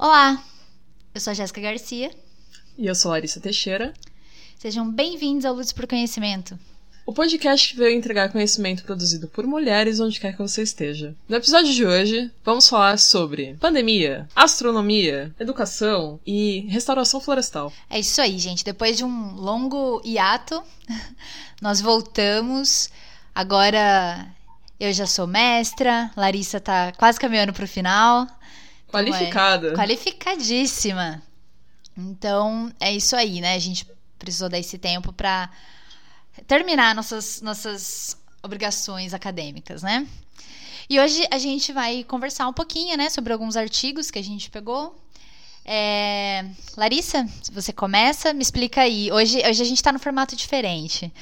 Olá, eu sou a Jéssica Garcia. E eu sou a Larissa Teixeira. Sejam bem-vindos ao Luz por Conhecimento. O podcast que veio entregar conhecimento produzido por mulheres onde quer que você esteja. No episódio de hoje, vamos falar sobre pandemia, astronomia, educação e restauração florestal. É isso aí, gente. Depois de um longo hiato, nós voltamos. Agora eu já sou mestra, Larissa tá quase caminhando pro final. Qualificada. É, qualificadíssima. Então, é isso aí, né? A gente precisou dar esse tempo para terminar nossas, nossas obrigações acadêmicas, né? E hoje a gente vai conversar um pouquinho, né, sobre alguns artigos que a gente pegou. É... Larissa, se você começa, me explica aí. Hoje, hoje a gente está no formato diferente.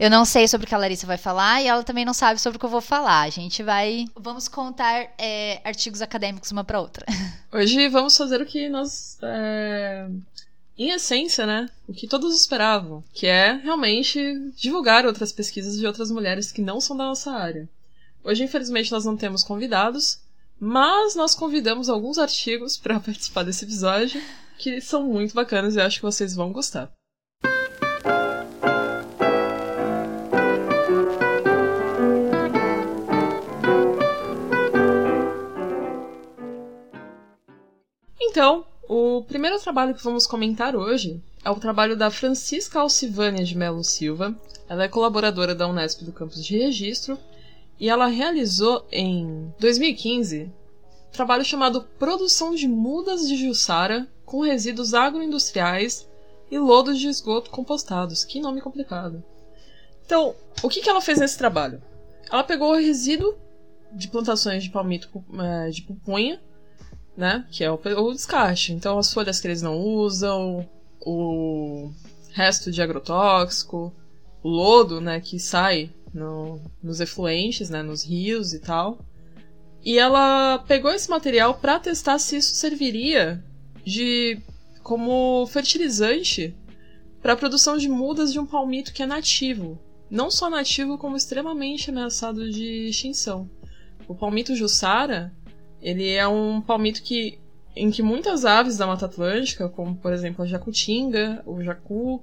Eu não sei sobre o que a Larissa vai falar e ela também não sabe sobre o que eu vou falar. A gente vai. Vamos contar é, artigos acadêmicos uma para outra. Hoje vamos fazer o que nós é, em essência, né, o que todos esperavam, que é realmente divulgar outras pesquisas de outras mulheres que não são da nossa área. Hoje, infelizmente, nós não temos convidados, mas nós convidamos alguns artigos para participar desse episódio que são muito bacanas e acho que vocês vão gostar. Então, o primeiro trabalho que vamos comentar hoje é o trabalho da Francisca Alcivânia de Melo Silva. Ela é colaboradora da Unesp do campus de registro e ela realizou em 2015 um trabalho chamado Produção de Mudas de Jussara com resíduos agroindustriais e lodos de esgoto compostados. Que nome complicado. Então, o que, que ela fez nesse trabalho? Ela pegou o resíduo de plantações de palmito eh, de pupunha né? Que é o, o descarte. Então, as folhas que eles não usam, o resto de agrotóxico, o lodo, né? Que sai no, nos efluentes, né? Nos rios e tal. E ela pegou esse material para testar se isso serviria de como fertilizante para a produção de mudas de um palmito que é nativo. Não só nativo, como extremamente ameaçado de extinção. O palmito jussara, ele é um palmito que, em que muitas aves da Mata Atlântica, como por exemplo a jacutinga, o jacu,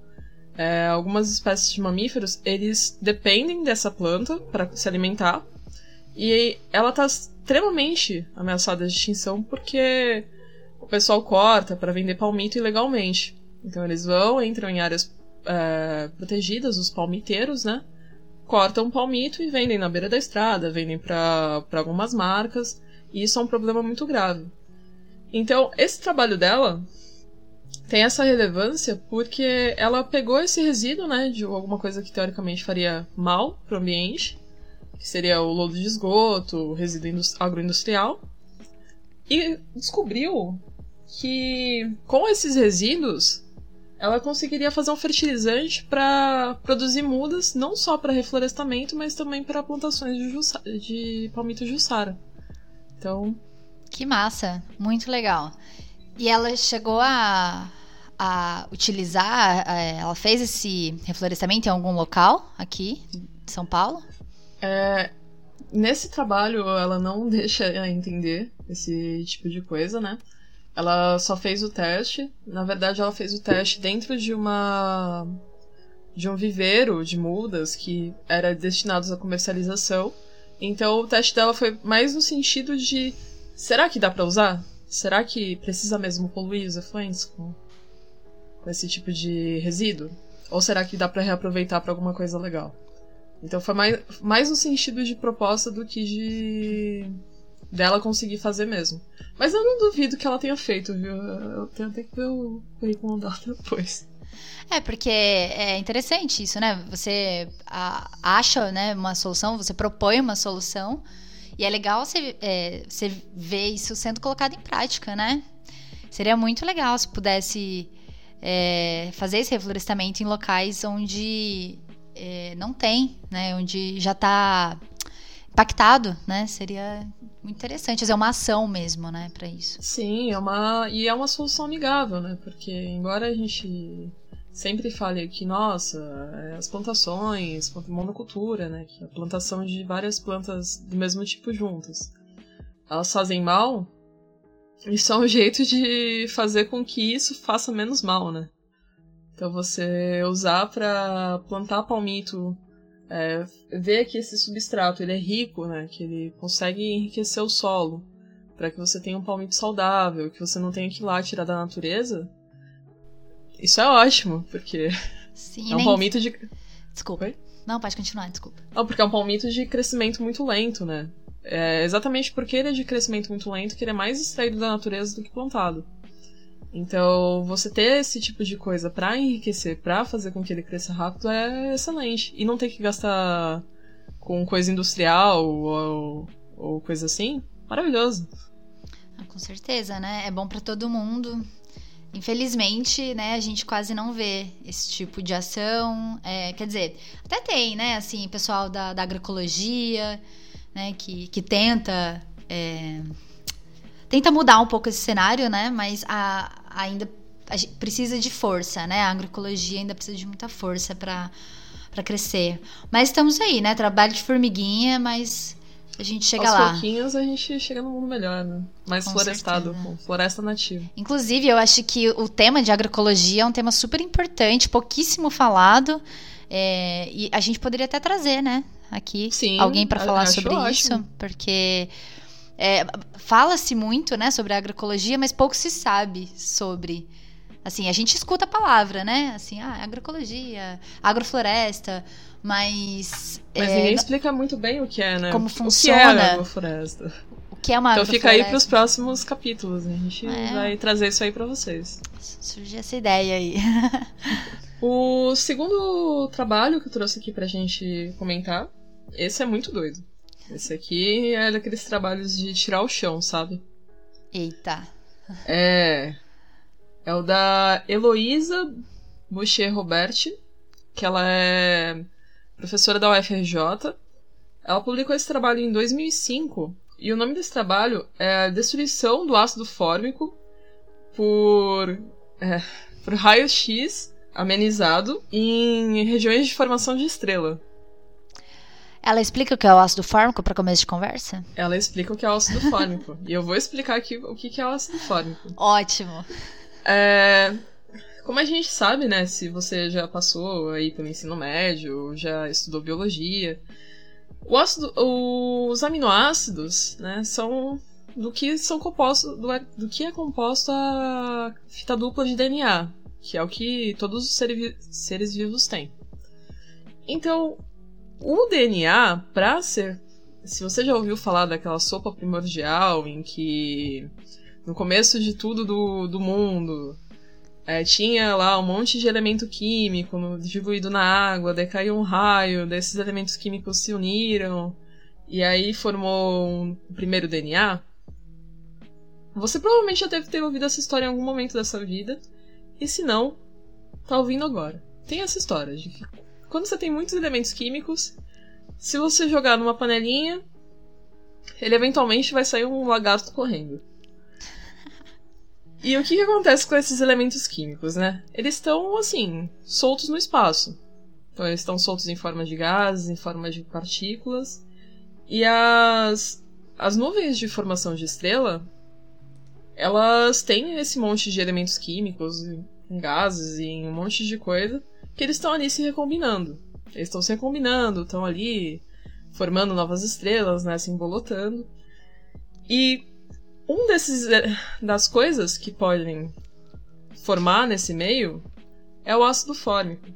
é, algumas espécies de mamíferos, eles dependem dessa planta para se alimentar. E ela está extremamente ameaçada de extinção porque o pessoal corta para vender palmito ilegalmente. Então eles vão, entram em áreas é, protegidas, os palmiteiros, né? Cortam palmito e vendem na beira da estrada, vendem para algumas marcas. E isso é um problema muito grave. Então, esse trabalho dela tem essa relevância porque ela pegou esse resíduo, né, de alguma coisa que teoricamente faria mal para o ambiente, que seria o lodo de esgoto, o resíduo agroindustrial, e descobriu que com esses resíduos ela conseguiria fazer um fertilizante para produzir mudas, não só para reflorestamento, mas também para plantações de, de palmito jussara. Então. Que massa! Muito legal. E ela chegou a, a utilizar, é, ela fez esse reflorestamento em algum local aqui de São Paulo? É, nesse trabalho ela não deixa entender esse tipo de coisa, né? Ela só fez o teste. Na verdade, ela fez o teste dentro de uma de um viveiro de mudas que era destinado à comercialização. Então o teste dela foi mais no sentido de: será que dá para usar? Será que precisa mesmo poluir os efluentes com, com esse tipo de resíduo? Ou será que dá para reaproveitar para alguma coisa legal? Então foi mais, mais no sentido de proposta do que de dela conseguir fazer mesmo. Mas eu não duvido que ela tenha feito, viu? Eu tenho até que ver o currículo dela depois. É, porque é interessante isso, né? Você acha né, uma solução, você propõe uma solução, e é legal você, é, você ver isso sendo colocado em prática, né? Seria muito legal se pudesse é, fazer esse reflorestamento em locais onde é, não tem, né? Onde já está impactado, né? Seria interessante fazer uma ação mesmo, né, para isso. Sim, é uma e é uma solução amigável, né? Porque embora a gente sempre fale que, nossa, é, as plantações, monocultura, né, que é a plantação de várias plantas do mesmo tipo juntas, elas fazem mal, isso é um jeito de fazer com que isso faça menos mal, né? Então você usar para plantar palmito, é, ver que esse substrato ele é rico, né? Que ele consegue enriquecer o solo para que você tenha um palmito saudável, que você não tenha que ir lá tirar da natureza. Isso é ótimo, porque Sim, é um nem- palmito de Desculpa. Oi? Não, pode continuar, desculpa. Não, porque é um palmito de crescimento muito lento, né? É exatamente porque ele é de crescimento muito lento que ele é mais extraído da natureza do que plantado. Então, você ter esse tipo de coisa pra enriquecer, pra fazer com que ele cresça rápido é excelente. E não ter que gastar com coisa industrial ou, ou coisa assim, maravilhoso. Ah, Com certeza, né? É bom pra todo mundo. Infelizmente, né, a gente quase não vê esse tipo de ação. É, quer dizer, até tem, né, assim, pessoal da, da agroecologia, né, que, que tenta é, tenta mudar um pouco esse cenário, né, mas a- ainda a precisa de força, né, a agroecologia ainda precisa de muita força para para crescer. Mas estamos aí, né, trabalho de formiguinha, mas a gente chega Aos lá. pouquinhos a gente chega num mundo melhor, né? Mais Com florestado, com floresta nativa. Inclusive, eu acho que o tema de agroecologia é um tema super importante, pouquíssimo falado. é, e a gente poderia até trazer, né, aqui, Sim, alguém para falar sobre ótimo. isso, porque é, fala-se muito, né, sobre a agroecologia, mas pouco se sabe sobre. Assim, a gente escuta a palavra, né? Assim, ah, agroecologia, agrofloresta, mas, Mas é, ninguém explica muito bem o que é, né? como O que funciona. é a agrofloresta. o que é uma Então fica aí agrofloresta? pros próximos capítulos. né? A gente É. vai trazer isso aí pra vocês. Surgiu essa ideia aí. O segundo trabalho que eu trouxe aqui pra gente comentar, esse é muito doido. Esse aqui é daqueles trabalhos de tirar o chão, sabe? Eita. É. É o da Heloísa Boucher Roberti, que ela é professora da UFRJ. Ela publicou esse trabalho em 2005 e o nome desse trabalho é Destruição do Ácido Fórmico por, é, por raio-x amenizado em regiões de formação de estrela. Ela explica o que é o ácido fórmico para começo de conversa? Ela explica o que é o ácido fórmico. e eu vou explicar aqui o que é o ácido fórmico. Ótimo. É, como a gente sabe, né, se você já passou aí pelo ensino médio, já estudou biologia, o ácido, os aminoácidos, né, são do que são compostos, do, do que é composto a fita dupla de DNA, que é o que todos os seres, seres vivos têm. Então, o DNA, pra ser, se você já ouviu falar daquela sopa primordial em que no começo de tudo do, do mundo, é, tinha lá um monte de elemento químico diluído na água, daí caiu um raio, desses elementos químicos se uniram, e aí formou um primeiro DNA. Você provavelmente já deve ter ouvido essa história em algum momento dessa vida, e se não, tá ouvindo agora. Tem essa história de que quando você tem muitos elementos químicos, se você jogar numa panelinha, ele eventualmente vai sair um lagarto correndo. E o que, que acontece com esses elementos químicos, né? Eles estão, assim, soltos no espaço. Então, eles estão soltos em forma de gases, em forma de partículas. E as, as nuvens de formação de estrela, elas têm esse monte de elementos químicos, em gases e em um monte de coisa, que eles estão ali se recombinando. Eles estão se recombinando, estão ali formando novas estrelas, né, se embolotando. E um desses eh, das coisas que podem formar nesse meio é o ácido fórmico,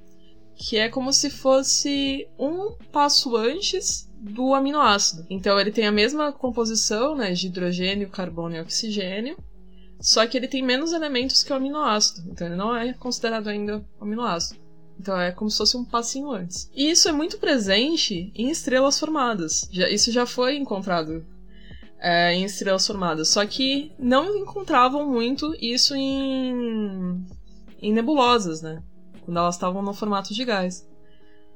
que é como se fosse um passo antes do aminoácido. Então ele tem a mesma composição, né, de hidrogênio, carbono e oxigênio, só que ele tem menos elementos que o aminoácido. Então ele não é considerado ainda aminoácido. Então é como se fosse um passinho antes. E isso é muito presente em estrelas formadas. Já- isso já foi encontrado é, em estrelas formadas. Só que não encontravam muito isso em, em nebulosas, né? Quando elas estavam no formato de gás.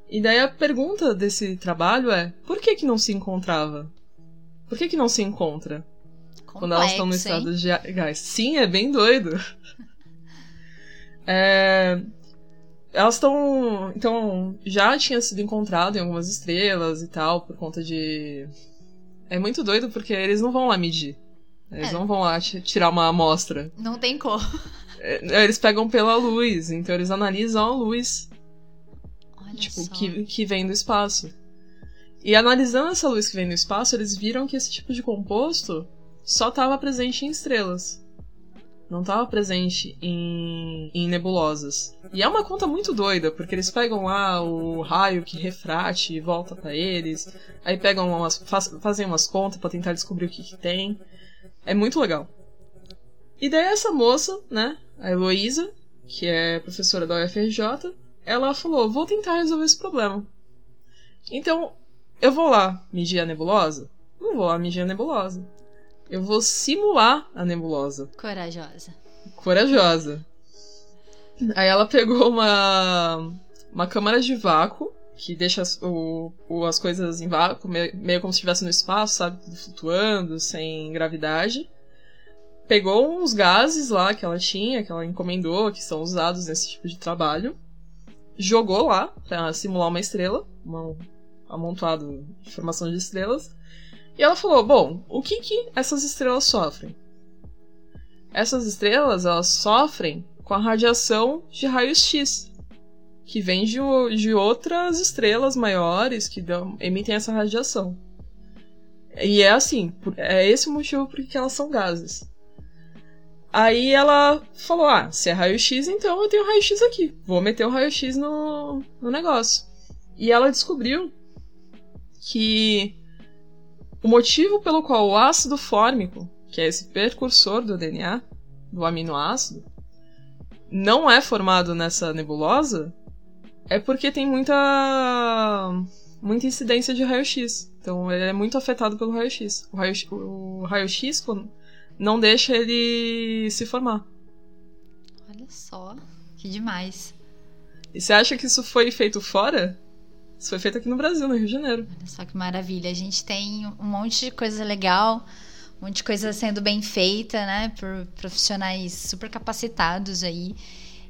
E daí a pergunta desse trabalho é: por que, que não se encontrava? Por que, que não se encontra quando elas estão no Complexo, hein? estado de gás? Sim, é bem doido. É, elas estão. Então, já tinha sido encontrado em algumas estrelas e tal, por conta de. É muito doido porque eles não vão lá medir. Eles É. não vão lá ti- tirar uma amostra. Não tem como. É, Eles pegam pela luz, então eles analisam a luz Olha tipo, só. que, que vem do espaço. E analisando essa luz que vem do espaço, eles viram que esse tipo de composto só estava presente em estrelas. Não estava presente em, em nebulosas. E é uma conta muito doida, porque eles pegam lá o raio que refrate e volta para eles, aí pegam umas, faz- fazem umas contas para tentar descobrir o que, que tem. É muito legal. E daí essa moça, né, a Heloísa, que é professora da UFRJ, ela falou: vou tentar resolver esse problema. Então, eu vou lá medir a nebulosa? Não vou lá medir a nebulosa. Eu vou simular a nebulosa. Corajosa. Corajosa. Aí ela pegou uma, uma câmara de vácuo, que deixa as, o, o- as coisas em vácuo, me- meio como se estivesse no espaço, sabe? Tudo flutuando, sem gravidade. Pegou uns gases lá que ela tinha, que ela encomendou, que são usados nesse tipo de trabalho. Jogou lá pra simular uma estrela, um amontoado de formação de estrelas. E ela falou: Bom, o que que essas estrelas sofrem? Essas estrelas elas sofrem com a radiação de raios X, que vem de, de outras estrelas maiores que dão- emitem essa radiação. E é assim, é esse o motivo por que elas são gases. Aí ela falou: Ah, se é raio-x, então eu tenho raio-x aqui. Vou meter o raio-x no, no negócio. E ela descobriu que o motivo pelo qual o ácido fórmico, que é esse precursor do DNA, do aminoácido, não é formado nessa nebulosa é porque tem muita muita incidência de raio-x. Então ele é muito afetado pelo raio-x. O raio-x, o raio-x não deixa ele se formar. Olha só. Que demais. E você acha que isso foi feito fora? Isso foi feito aqui no Brasil, no Rio de Janeiro. Olha só que maravilha. A gente tem um monte de coisa legal, um monte de coisa sendo bem feita, né? Por profissionais super capacitados aí.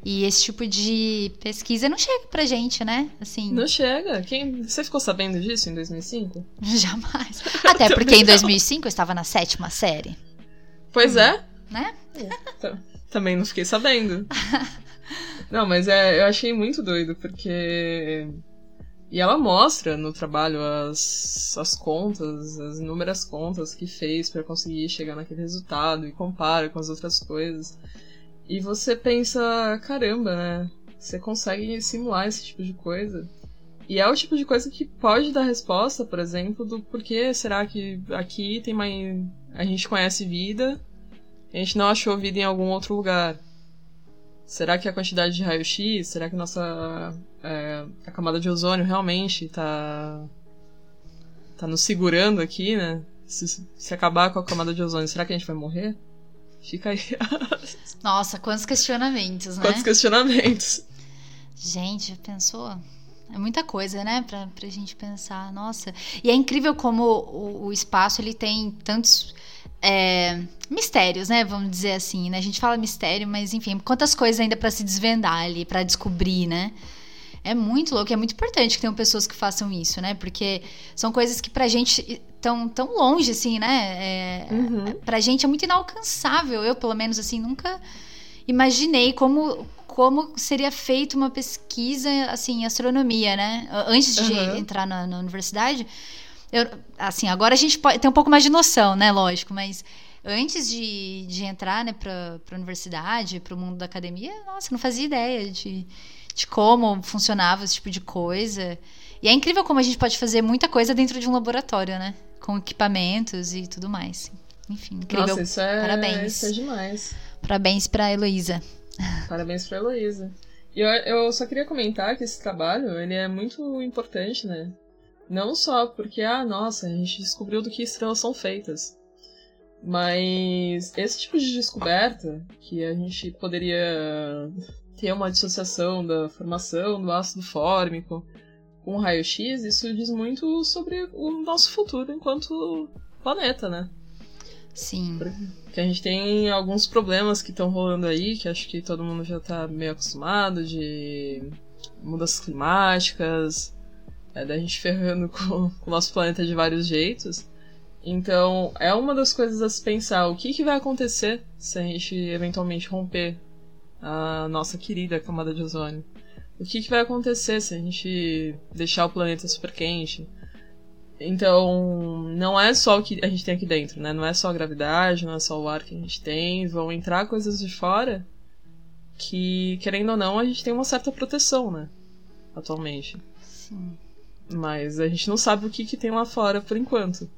E esse tipo de pesquisa não chega pra gente, né? Assim, Não chega. Quem... Você ficou sabendo disso em 2005? jamais. Até porque em 2005 eu estava na sétima série, Pois é. né? T- Também não fiquei sabendo. não, mas é, eu achei muito doido, porque. E ela mostra no trabalho as, as contas, as inúmeras contas que fez pra conseguir chegar naquele resultado e compara com as outras coisas. E você pensa, caramba, né? Você consegue simular esse tipo de coisa. E é o tipo de coisa que pode dar resposta, por exemplo, do porquê será que aqui tem mais. A gente conhece vida a gente não achou vida em algum outro lugar. Será que a quantidade de raio-x, será que nossa é, a camada de ozônio realmente tá tá nos segurando aqui, né? Se, se acabar com a camada de ozônio, será que a gente vai morrer? Fica aí Nossa, quantos questionamentos, né? quantos questionamentos. Gente, já pensou? É muita coisa, né, pra, pra gente pensar. Nossa. E é incrível como o, o espaço ele tem tantos é, mistérios, né? Vamos dizer assim, né? A gente fala mistério, mas enfim, quantas coisas ainda pra se desvendar ali, pra descobrir, né? É muito louco, é muito importante que tenham pessoas que façam isso, né? Porque são coisas que pra gente estão tão longe, assim, né? É, Uhum. Pra gente é muito inalcançável. Eu, pelo menos, assim, nunca imaginei como, como seria feita uma pesquisa, assim, em astronomia, né? Antes de Uhum. entrar na, na universidade. Eu, assim, agora a gente pode ter um pouco mais de noção, né? Lógico, mas antes de, de entrar, né, pra, pra universidade, pro mundo da academia, nossa, não fazia ideia de, de como funcionava esse tipo de coisa. E é incrível como a gente pode fazer muita coisa dentro de um laboratório, né? Com equipamentos e tudo mais. Enfim, incrível. Nossa, isso é, Parabéns. isso é demais. Parabéns pra Heloísa. Parabéns pra Heloísa. E eu, eu só queria comentar que esse trabalho, ele é muito importante, né? Não só porque, ah, nossa, a gente descobriu do que estrelas são feitas. Mas esse tipo de descoberta, que a gente poderia ter uma dissociação da formação do ácido fórmico com o raio-x, isso diz muito sobre o nosso futuro enquanto planeta, né? Sim. Que a gente tem alguns problemas que estão rolando aí, que acho que todo mundo já tá meio acostumado, de mudanças climáticas, é, da gente ferrando com, com o nosso planeta de vários jeitos. Então, é uma das coisas a se pensar. O que, que vai acontecer se a gente eventualmente romper a nossa querida camada de ozônio? O que, que vai acontecer se a gente deixar o planeta super quente? Então, não é só o que a gente tem aqui dentro, né? Não é só a gravidade, não é só o ar que a gente tem. Vão entrar coisas de fora que, querendo ou não, a gente tem uma certa proteção, né? Atualmente. Sim. Mas a gente não sabe o que, que tem lá fora por enquanto.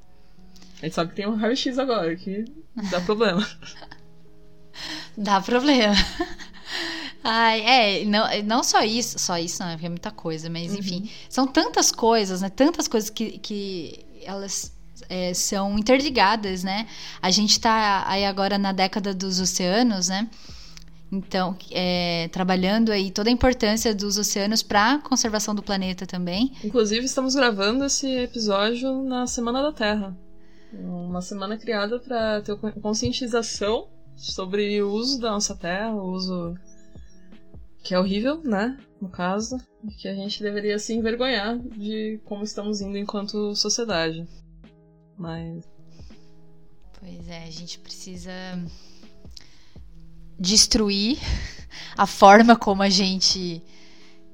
A gente sabe que tem um raio-x agora, que dá problema. dá problema. Ai, é, não, não só isso, só isso não, é muita coisa, mas uhum. enfim, são tantas coisas, né? Tantas coisas que, que elas é, são interligadas, né? A gente tá aí agora na década dos oceanos, né? Então, é, trabalhando aí toda a importância dos oceanos para a conservação do planeta também. Inclusive, estamos gravando esse episódio na Semana da Terra. Uma semana criada para ter conscientização sobre o uso da nossa terra, o uso que é horrível, né? No caso, que a gente deveria se envergonhar de como estamos indo enquanto sociedade. Mas. Pois é, a gente precisa destruir a forma como a gente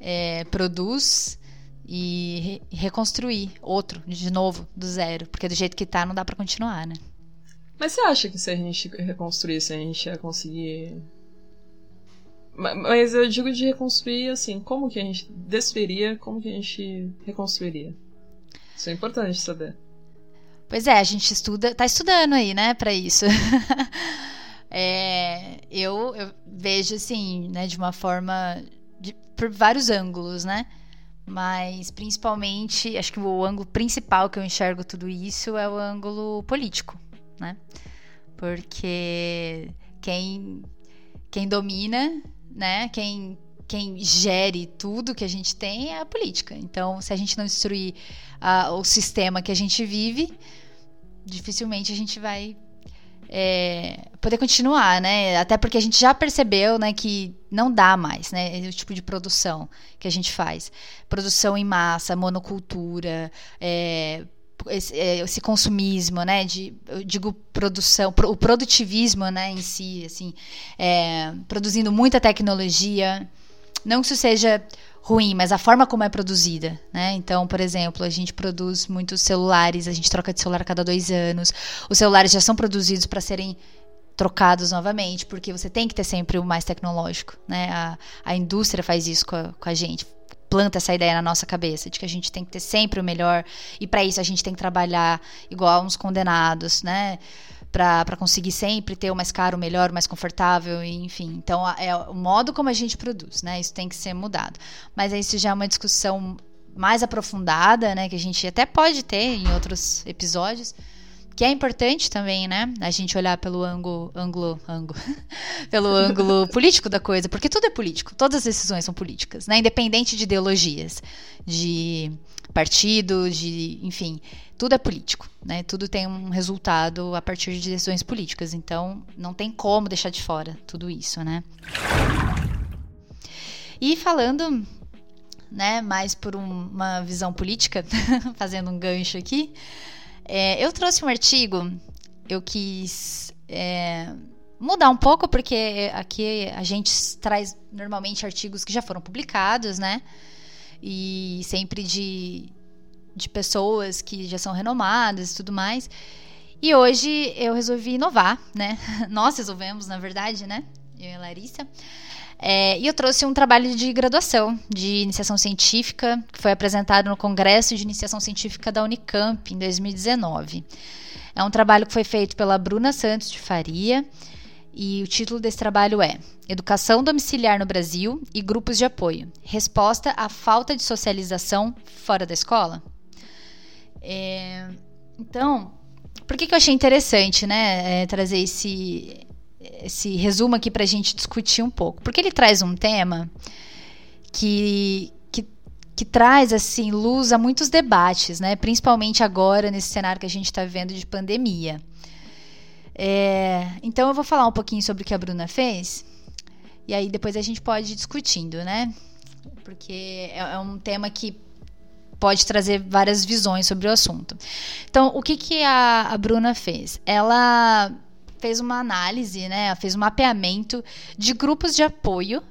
é, produz e re reconstruir outro, de novo, do zero. Porque do jeito que tá, não dá para continuar, né? Mas você acha que se a gente reconstruísse, a gente ia conseguir. Mas eu digo de reconstruir assim, como que a gente desferia, como que a gente reconstruiria? Isso é importante saber. Pois é, a gente estuda, tá estudando aí, né, para isso. é, eu, eu, vejo assim, né, de uma forma de, por vários ângulos, né? Mas principalmente, acho que o ângulo principal que eu enxergo tudo isso é o ângulo político, né? Porque quem quem domina, né? Quem quem gere tudo que a gente tem é a política. Então, se a gente não destruir uh, o sistema que a gente vive, dificilmente a gente vai é, poder continuar, né? Até porque a gente já percebeu, né, que não dá mais, né, o tipo de produção que a gente faz, produção em massa, monocultura, é, esse, é, esse, consumismo, né, de, eu digo produção, o produtivismo, né, em si, assim, é, produzindo muita tecnologia, não que isso seja ruim, mas a forma como é produzida, né? Então, por exemplo, a gente produz muitos celulares, a gente troca de celular a cada dois anos. Os celulares já são produzidos para serem trocados novamente, porque você tem que ter sempre o mais tecnológico, né? A, a indústria faz isso com a, com a gente, planta essa ideia na nossa cabeça de que a gente tem que ter sempre o melhor e para isso a gente tem que trabalhar igual uns condenados, né? Para conseguir sempre ter o mais caro, o melhor, o mais confortável, enfim. Então, é o modo como a gente produz, né? Isso tem que ser mudado. Mas isso já é uma discussão mais aprofundada, né? Que a gente até pode ter em outros episódios. Que é importante também, né? A gente olhar pelo ângulo, ângulo, ângulo pelo ângulo político da coisa, porque tudo é político, todas as decisões são políticas, né? Independente de ideologias, de partido, de, enfim, tudo é político, né? Tudo tem um resultado a partir de decisões políticas. Então, não tem como deixar de fora tudo isso, né? E falando, né, mais por um, uma visão política, fazendo um gancho aqui, é, eu trouxe um artigo, eu quis é, mudar um pouco, porque aqui a gente traz normalmente artigos que já foram publicados, né? E sempre de de pessoas que já são renomadas e tudo mais. E hoje eu resolvi inovar, né? Nós resolvemos, na verdade, né? Eu e a Larissa. É, e eu trouxe um trabalho de graduação de iniciação científica, que foi apresentado no Congresso de Iniciação Científica da Unicamp em 2019. É um trabalho que foi feito pela Bruna Santos de Faria. E o título desse trabalho é Educação Domiciliar no Brasil e Grupos de Apoio Resposta à falta de socialização fora da escola? É, então, por que, que eu achei interessante, né, é, trazer esse, esse resumo aqui para a gente discutir um pouco? Porque ele traz um tema que, que, que traz, assim, luz a muitos debates, né, principalmente agora, nesse cenário que a gente está vivendo de pandemia. É, então, eu vou falar um pouquinho sobre o que a Bruna fez, e aí depois a gente pode ir discutindo, né? Porque é, é um tema que pode trazer várias visões sobre o assunto. Então, o que, que a, a Bruna fez? Ela fez uma análise, né, fez um mapeamento de grupos de apoio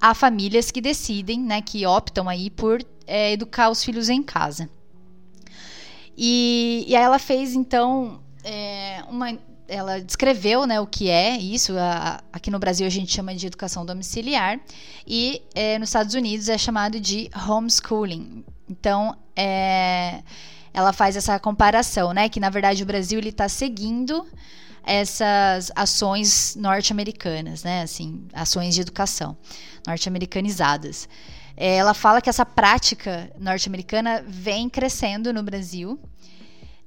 a famílias que decidem, né, que optam aí por é, educar os filhos em casa. E, e aí ela fez então é, uma ela descreveu né, o que é isso. A, aqui no Brasil a gente chama de educação domiciliar e é, nos Estados Unidos é chamado de homeschooling. Então, é, ela faz essa comparação, né? Que na verdade o Brasil ele está seguindo essas ações norte-americanas, né? Assim, ações de educação norte-americanizadas. É, ela fala que essa prática norte-americana vem crescendo no Brasil.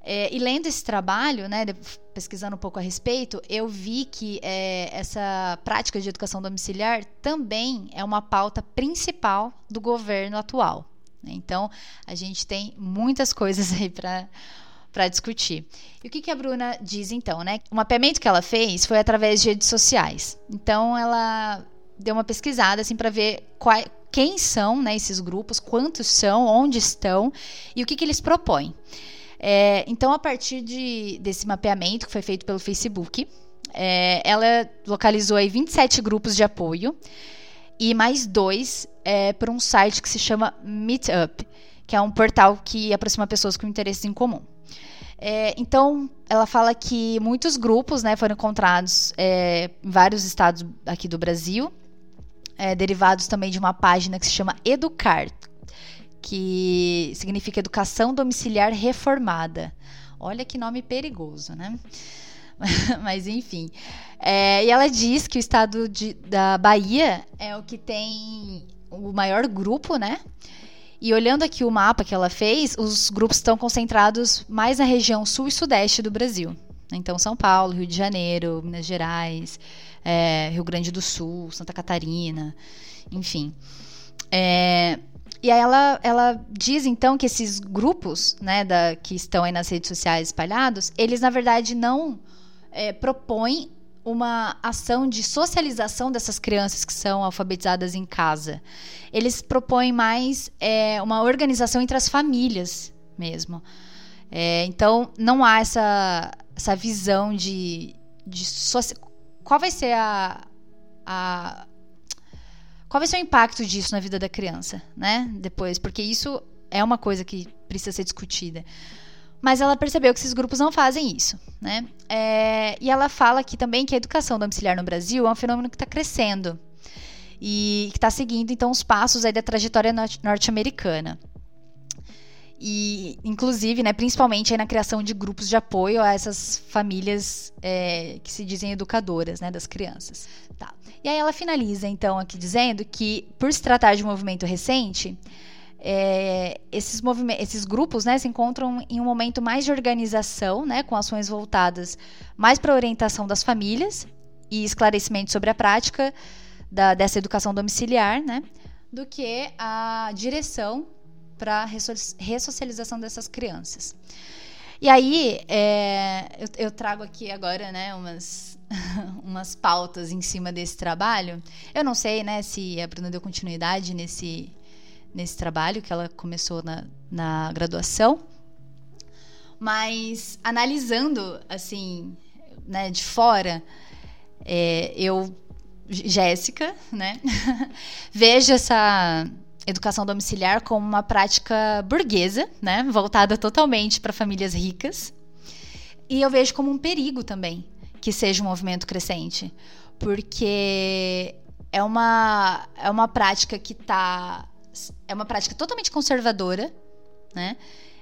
É, e lendo esse trabalho, né, pesquisando um pouco a respeito, eu vi que é, essa prática de educação domiciliar também é uma pauta principal do governo atual. Né? Então, a gente tem muitas coisas aí para para discutir. E o que, que a Bruna diz então, né? O mapeamento que ela fez foi através de redes sociais. Então ela deu uma pesquisada assim para ver qual, quem são né, esses grupos, quantos são, onde estão e o que, que eles propõem. É, então, a partir de, desse mapeamento que foi feito pelo Facebook, é, ela localizou aí 27 grupos de apoio e mais dois é, por um site que se chama Meetup, que é um portal que aproxima pessoas com interesses em comum. É, então, ela fala que muitos grupos né, foram encontrados é, em vários estados aqui do Brasil, é, derivados também de uma página que se chama Educar, que significa Educação Domiciliar Reformada. Olha que nome perigoso, né? Mas enfim. É, e ela diz que o estado de, da Bahia é o que tem o maior grupo, né? E olhando aqui o mapa que ela fez, os grupos estão concentrados mais na região sul e sudeste do Brasil. Então, São Paulo, Rio de Janeiro, Minas Gerais, é, Rio Grande do Sul, Santa Catarina, enfim. É, e aí ela, ela diz então que esses grupos, né, da, que estão aí nas redes sociais espalhados, eles na verdade não é, propõem uma ação de socialização dessas crianças que são alfabetizadas em casa. Eles propõem mais é, uma organização entre as famílias mesmo. É, então não há essa, essa visão de, de qual vai ser a, a qual vai ser o impacto disso na vida da criança, né? Depois, porque isso é uma coisa que precisa ser discutida. Mas ela percebeu que esses grupos não fazem isso, né? É, e ela fala aqui também que a educação domiciliar no Brasil é um fenômeno que está crescendo e que está seguindo então os passos aí da trajetória norte-americana. E, inclusive, né, principalmente na criação de grupos de apoio a essas famílias é, que se dizem educadoras né, das crianças. Tá. E aí ela finaliza, então, aqui dizendo que, por se tratar de um movimento recente, é, esses, esses grupos né, se encontram em um momento mais de organização, né, com ações voltadas mais para a orientação das famílias e esclarecimento sobre a prática da, dessa educação domiciliar, né, do que a direção para a ressocialização dessas crianças. E aí, é, eu, eu, trago aqui agora né, umas, umas pautas em cima desse trabalho. Eu não sei né, se a Bruna deu continuidade nesse, nesse trabalho que ela começou na, na graduação, mas analisando assim, né, de fora, é, eu, Jéssica, né, vejo essa educação domiciliar como uma prática burguesa, né, voltada totalmente para famílias ricas. E eu vejo como um perigo também que seja um movimento crescente, porque é uma, é uma prática que está é uma prática totalmente conservadora, né?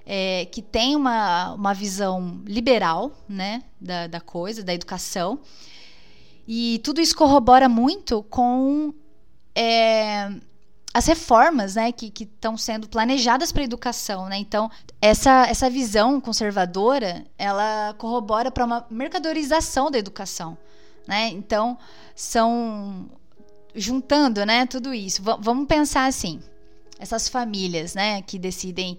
É, que tem uma, uma visão liberal, né, da, da coisa, da educação. E tudo isso corrobora muito com é, as reformas né, que estão sendo planejadas para a educação. Né? Então, essa, essa visão conservadora, ela corrobora para uma mercadorização da educação. Né? Então, são... Juntando né, tudo isso, vamos pensar assim, essas famílias né, que decidem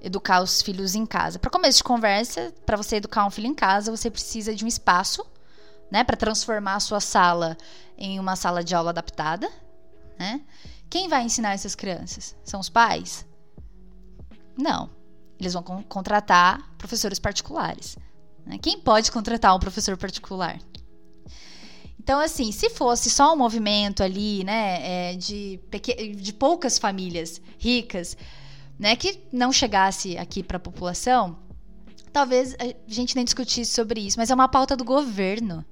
educar os filhos em casa. Para começo de conversa, para você educar um filho em casa, você precisa de um espaço né, para transformar a sua sala em uma sala de aula adaptada, né? Quem vai ensinar essas crianças? São os pais? Não. Eles vão con contratar professores particulares. Né? Quem pode contratar um professor particular? Então, assim, se fosse só um movimento ali, né, é, de, de poucas famílias ricas, né, que não chegasse aqui para a população, talvez a gente nem discutisse sobre isso, mas é uma pauta do governo.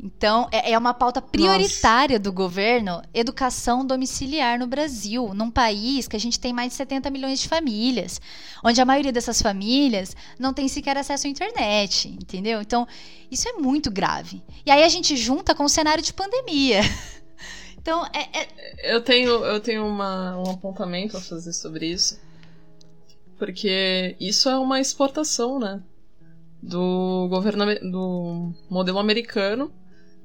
Então, é, é uma pauta prioritária Nossa. do governo educação domiciliar no Brasil, num país que a gente tem mais de 70 milhões de famílias, onde a maioria dessas famílias não tem sequer acesso à internet, entendeu? Então, isso é muito grave. E aí a gente junta com o cenário de pandemia. Então, é, é... Eu tenho, eu tenho uma, um apontamento a fazer sobre isso. Porque isso é uma exportação, né? Do governo do modelo americano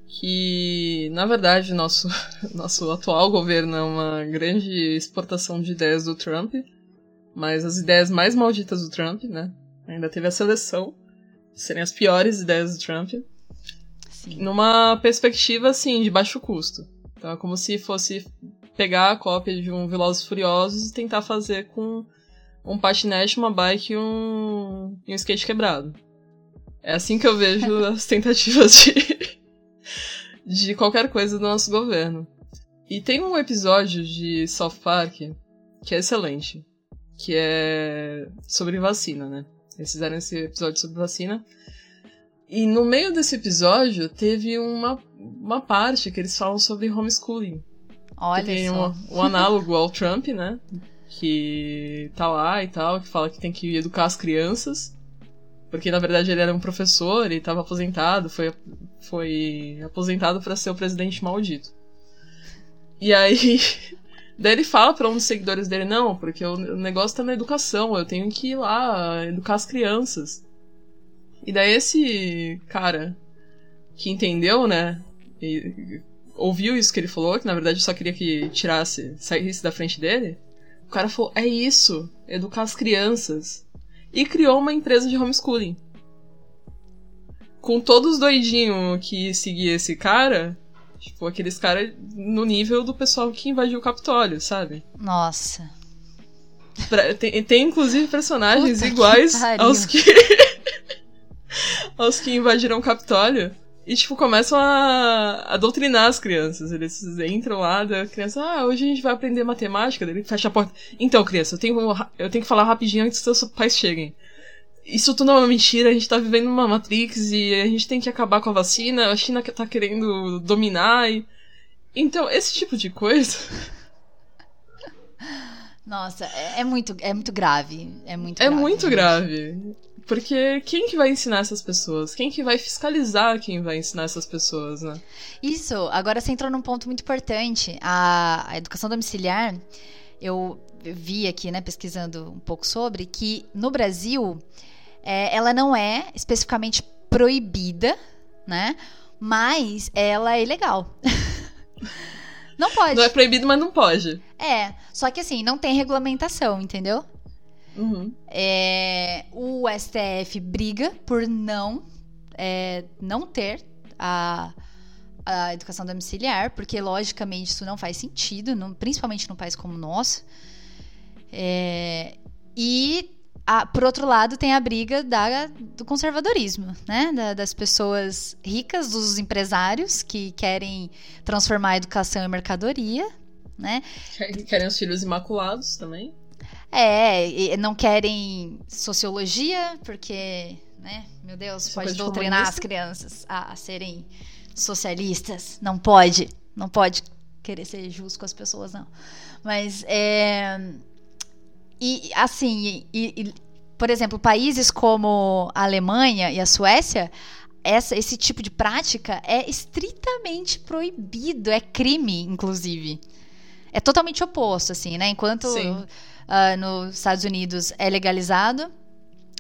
que, na verdade, nosso, nosso atual governo é uma grande exportação de ideias do Trump, mas as ideias mais malditas do Trump, né? Ainda teve a seleção serem as piores ideias do Trump. Sim. Numa perspectiva, assim, de baixo custo. Então é como se fosse pegar a cópia de um Velozes Furiosos e tentar fazer com um patinete, uma bike e um, e um skate quebrado. É assim que eu vejo as tentativas de de qualquer coisa do nosso governo. E tem um episódio de South Park que é excelente, que é sobre vacina, né? Eles fizeram esse episódio sobre vacina. E no meio desse episódio teve uma, uma parte que eles falam sobre homeschooling. Olha tem só. Um, um análogo ao Trump, né? Que tá lá e tal, que fala que tem que educar as crianças. Porque na verdade ele era um professor e estava aposentado, foi, foi aposentado para ser o presidente maldito. E aí. Daí ele fala para um dos seguidores dele: Não, porque o negócio tá na educação, eu tenho que ir lá educar as crianças. E daí esse cara que entendeu, né? E ouviu isso que ele falou, que na verdade só queria que tirasse, saísse da frente dele. O cara falou: É isso, educar as crianças e criou uma empresa de homeschooling. Com todos doidinhos que seguia esse cara, tipo, aqueles caras no nível do pessoal que invadiu o Capitólio, sabe? Nossa. Pra, tem, tem, inclusive personagens Puta iguais que aos que. aos que invadiram o Capitólio. E, tipo, começam a, a doutrinar as crianças. Eles entram lá, da criança, ah, hoje a gente vai aprender matemática, daí ele fecha a porta. Então, criança, eu tenho, eu tenho que falar rapidinho antes que seus pais cheguem. Isso tudo é uma mentira, a gente tá vivendo numa Matrix e a gente tem que acabar com a vacina, a China tá querendo dominar e... Então, esse tipo de coisa... Nossa, é, é muito, é muito grave. É muito é grave. muito grave. Porque quem que vai ensinar essas pessoas? Quem que vai fiscalizar quem vai ensinar essas pessoas, né? Isso, agora você entrou num ponto muito importante. A, a educação domiciliar, eu vi aqui, né, pesquisando um pouco sobre, que no Brasil é, ela não é especificamente proibida, né? Mas ela é ilegal. não pode. Não é proibido, mas não pode. É, só que assim, não tem regulamentação, entendeu? Uhum. É, o STF briga por não, é, não ter a, a educação domiciliar, porque logicamente isso não faz sentido, não, principalmente num país como o nosso. É, e a, por outro lado, tem a briga da, do conservadorismo, né? Da, das pessoas ricas, dos empresários que querem transformar a educação em mercadoria, né? Querem os filhos imaculados também. É, não querem sociologia, porque, né, meu Deus, Você pode doutrinar comunista? as crianças a, a, serem socialistas. Não pode, não pode querer ser justo com as pessoas, não. Mas, é, e assim, e, e, por exemplo, países como a Alemanha e a Suécia, essa, esse tipo de prática é estritamente proibido, é crime, inclusive. É totalmente oposto, assim, né? Enquanto uh, nos Estados Unidos é legalizado,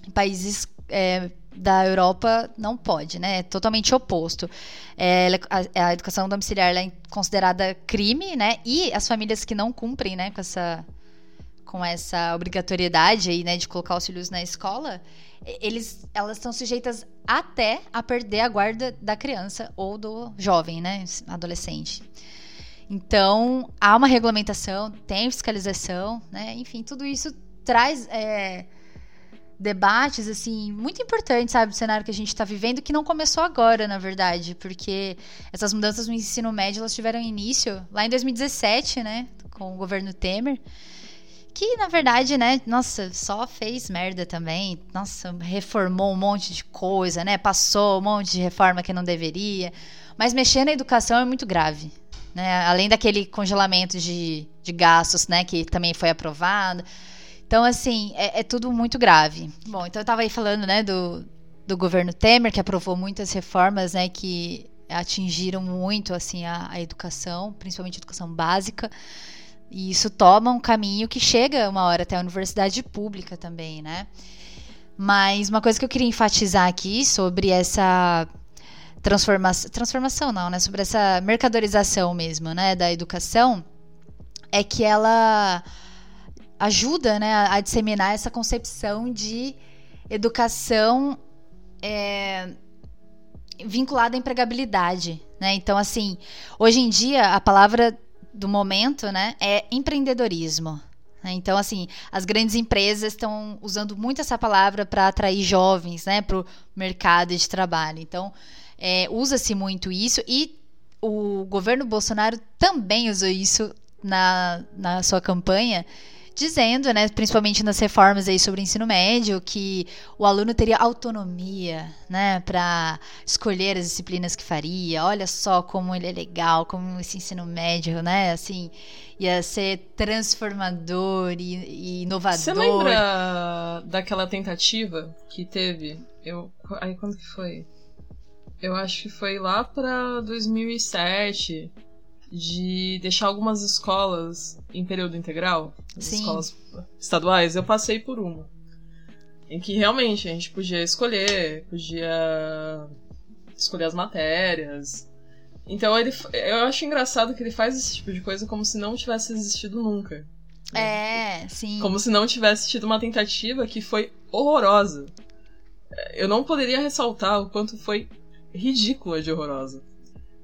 em países é, da Europa não pode, né? É totalmente oposto. É, a, a, educação domiciliar é considerada crime, né? E as famílias que não cumprem, né, com essa com essa obrigatoriedade aí, né, de colocar os filhos na escola, eles, elas estão sujeitas até a perder a guarda da criança ou do jovem, né, adolescente. Então, há uma regulamentação, tem fiscalização, né? Enfim, tudo isso traz é, debates, assim, muito importantes, sabe, do cenário que a gente está vivendo, que não começou agora, na verdade, porque essas mudanças no ensino médio, elas tiveram início lá em 2017, né, com o governo Temer, que, na verdade, né, nossa, só fez merda também, nossa, reformou um monte de coisa, né, passou um monte de reforma que não deveria, mas mexer na educação é muito grave, né, além daquele congelamento de, de gastos, né, que também foi aprovado, então, assim, é, é, tudo muito grave. Bom, então eu estava aí falando, né, do, do governo Temer, que aprovou muitas reformas, né, que atingiram muito, assim, a, a educação, principalmente a educação básica. E isso toma um caminho que chega uma hora até a universidade pública também, né? Mas uma coisa que eu queria enfatizar aqui sobre essa transformação, transformação não, né? Sobre essa mercadorização mesmo, né, da educação, é que ela ajuda né, a, a disseminar essa concepção de educação é, vinculada à empregabilidade. Né? Então, assim, hoje em dia, a palavra do momento né, é empreendedorismo. Né? Então, assim, as grandes empresas estão usando muito essa palavra para atrair jovens né, para o mercado de trabalho. Então, é, usa-se muito isso e o governo Bolsonaro também usou isso na, na sua campanha dizendo, né, principalmente nas reformas aí sobre o ensino médio, que o aluno teria autonomia, né, para escolher as disciplinas que faria. Olha só como ele é legal, como esse ensino médio, né, assim, ia ser transformador e, e inovador. Você lembra daquela tentativa que teve? Eu, aí quando que foi? Eu acho que foi lá para 2007 de deixar algumas escolas em período integral, as Sim. escolas estaduais, eu passei por uma. Em que realmente a gente podia escolher, podia escolher as matérias. Então ele, eu acho engraçado que ele faz esse tipo de coisa como se não tivesse existido nunca. É, sim. Como se não tivesse tido uma tentativa que foi horrorosa. Eu não poderia ressaltar o quanto foi ridícula de horrorosa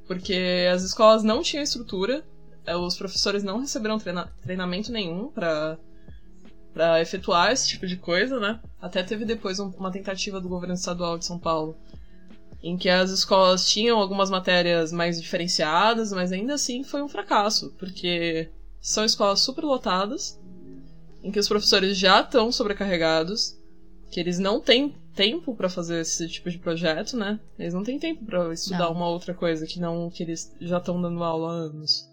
porque as escolas não tinham estrutura, eh, os professores não receberam treina treinamento nenhum para para efetuar esse tipo de coisa, né? Até teve depois um, uma tentativa do governo estadual de São Paulo em que as escolas tinham algumas matérias mais diferenciadas, mas ainda assim foi um fracasso, porque são escolas superlotadas, em que os professores já estão sobrecarregados, que eles não têm tempo para fazer esse tipo de projeto, né? Eles não têm tempo para estudar Não. uma outra coisa que não que eles já estão dando aula há anos.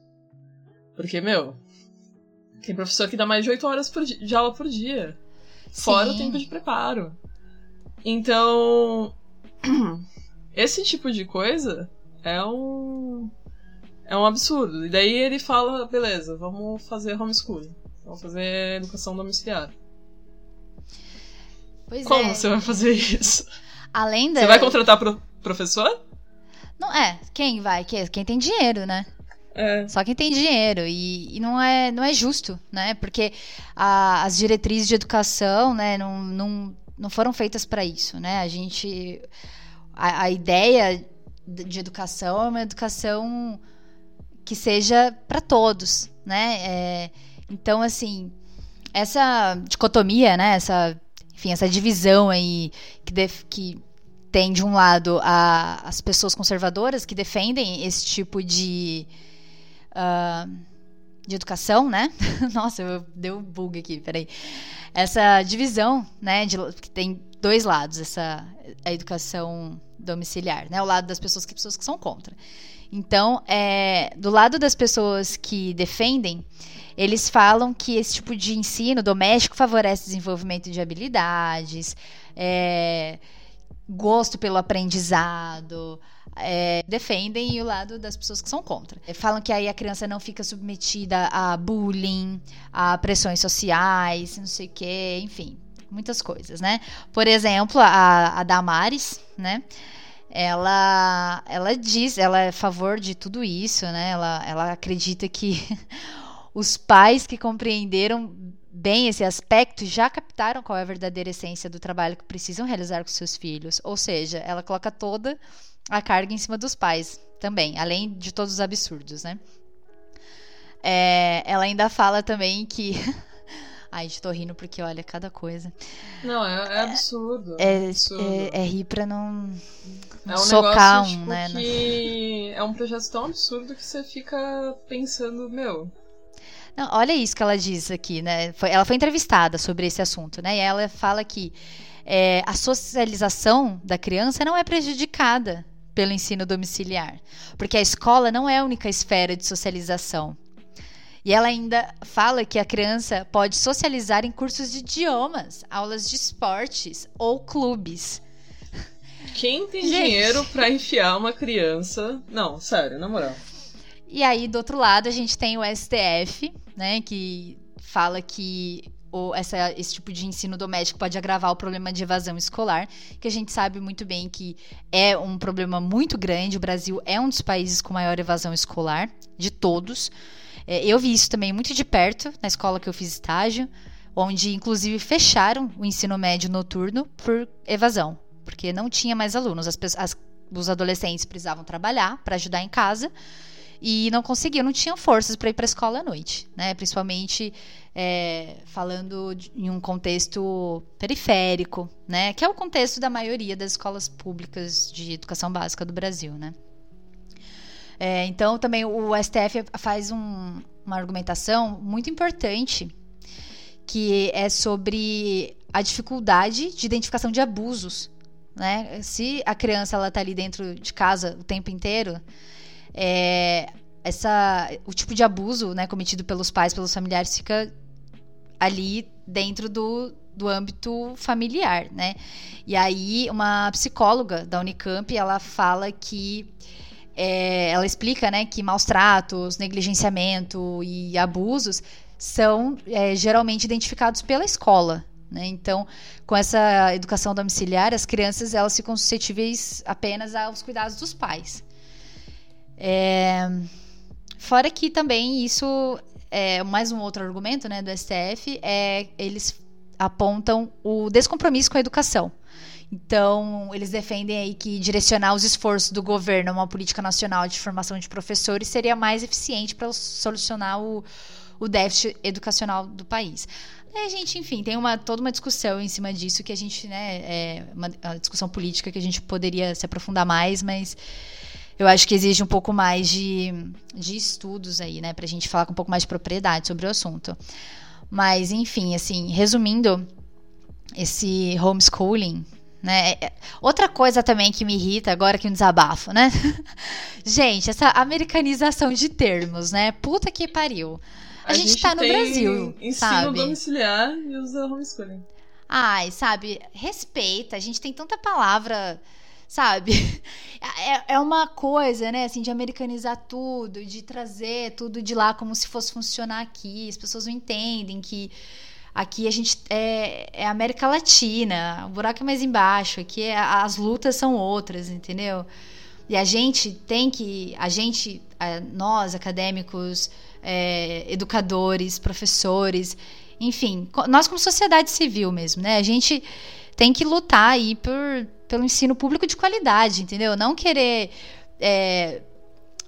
Porque, meu, tem professor que dá mais de 8 horas por di- de aula por dia. Fora o Sim. tempo de preparo. Então, esse tipo de coisa é um é um absurdo. E daí ele fala, beleza, vamos fazer homeschooling. Vamos fazer educação domiciliar. Pois Como é. você vai fazer isso? Além da. Você vai contratar pro professor? Não é, quem vai? Quem, quem tem dinheiro, né? É. Só quem tem dinheiro. E, e não, é, não é justo, né? Porque a- as diretrizes de educação, né, não, não, não foram feitas para isso, né? A gente. A, a ideia de de educação é uma educação que seja para todos, né? É, então, assim, essa dicotomia, né? Essa, enfim, essa divisão aí que, def- que tem de um lado a- as pessoas conservadoras que defendem esse tipo de ah, de educação, né? Nossa, eu deu um bug aqui, peraí. Essa divisão, né, de, que tem dois lados, essa a educação domiciliar, né? O lado das pessoas que pessoas que são contra. Então, é, do lado das pessoas que defendem, eles falam que esse tipo de ensino doméstico favorece desenvolvimento de habilidades, é, gosto pelo aprendizado, é, defendem o lado das pessoas que são contra. É, Falam que aí a criança não fica submetida a bullying, a pressões sociais, não sei o quê, enfim, muitas coisas, né? Por exemplo, a, a Damares, né? Ela, ela diz, ela é a favor de tudo isso, né? Ela, ela acredita que os pais que compreenderam bem esse aspecto já captaram qual é a verdadeira essência do trabalho que precisam realizar com seus filhos. Ou seja, ela coloca toda a carga em cima dos pais também, além de todos os absurdos, né? É, ela ainda fala também que Ai, tô rindo porque, olha, cada coisa. Não, é, é absurdo. É, é, absurdo. é, é rir pra não, É um socar negócio, um, tipo, né? que é um projeto tão absurdo que você fica pensando, meu, Não, olha isso que ela diz aqui, né? Foi- ela foi entrevistada sobre esse assunto, né? E ela fala que é, a socialização da criança não é prejudicada pelo ensino domiciliar, porque a escola não é a única esfera de socialização. E ela ainda fala que a criança pode socializar em cursos de idiomas, aulas de esportes ou clubes. quem tem Gente. dinheiro pra enfiar uma criança. Não, sério, na moral. E aí, do outro lado, a gente tem o STF, né, que fala que o- essa- esse tipo de ensino doméstico pode agravar o problema de evasão escolar, que a gente sabe muito bem que é um problema muito grande. O Brasil é um dos países com maior evasão escolar de todos. É, eu vi isso também muito de perto na escola que eu fiz estágio, onde inclusive fecharam o ensino médio noturno por evasão, porque não tinha mais alunos. As, as- os adolescentes precisavam trabalhar para ajudar em casa e não conseguiam, não tinham forças para ir para a escola à noite, né? Principalmente é, falando de- em um contexto periférico, né? Que é o contexto da maioria das escolas públicas de educação básica do Brasil, né? É, então também o STF faz um- uma argumentação muito importante que é sobre a dificuldade de identificação de abusos, né? Se a criança ela tá ali dentro de casa o tempo inteiro, é, essa, o tipo de abuso né, cometido pelos pais, pelos familiares, fica ali dentro do, do âmbito familiar, né? E aí, uma psicóloga da Unicamp, ela fala que é, ela explica, né, que maus tratos, negligenciamento e abusos são é, geralmente identificados pela escola, né? Então, com essa educação domiciliar, as crianças elas ficam suscetíveis apenas aos cuidados dos pais. É, Fora que também isso é mais um outro argumento, né, do STF é eles apontam o descompromisso com a educação. Então, eles defendem aí que direcionar os esforços do governo a uma política nacional de formação de professores seria mais eficiente para solucionar o, o déficit educacional do país. É, gente, enfim, tem uma, toda uma discussão em cima disso que a gente, né, é uma, uma discussão política que a gente poderia se aprofundar mais, mas eu acho que exige um pouco mais de, de estudos aí, né, pra gente falar com um pouco mais de propriedade sobre o assunto. Mas, enfim, assim, resumindo, esse homeschooling, né? é- Outra coisa também que me irrita, agora que um desabafo, né? Gente, essa americanização de termos, né? Puta que pariu. A, gente, tá no Brasil, ensino sabe? domiciliar e usa homeschooling. Ai, sabe, respeita. A gente tem tanta palavra, sabe? É, é uma coisa, né, assim, de americanizar tudo, de trazer tudo de lá como se fosse funcionar aqui. As pessoas não entendem que aqui a gente é, é América Latina, o buraco é mais embaixo, aqui é- as lutas são outras, entendeu? E a gente tem que, a gente, nós acadêmicos, eh, educadores, professores, enfim, nós como sociedade civil mesmo, né? A gente tem que lutar aí por, pelo ensino público de qualidade, entendeu? Não querer eh,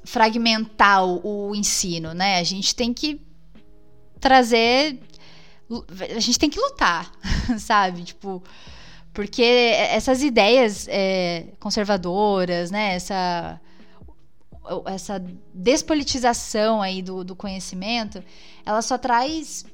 fragmentar o, o ensino, né? A gente tem que trazer, a gente tem que lutar, sabe? Tipo, porque essas ideias eh, conservadoras, né? Essa essa despolitização aí do, do conhecimento, ela só traz.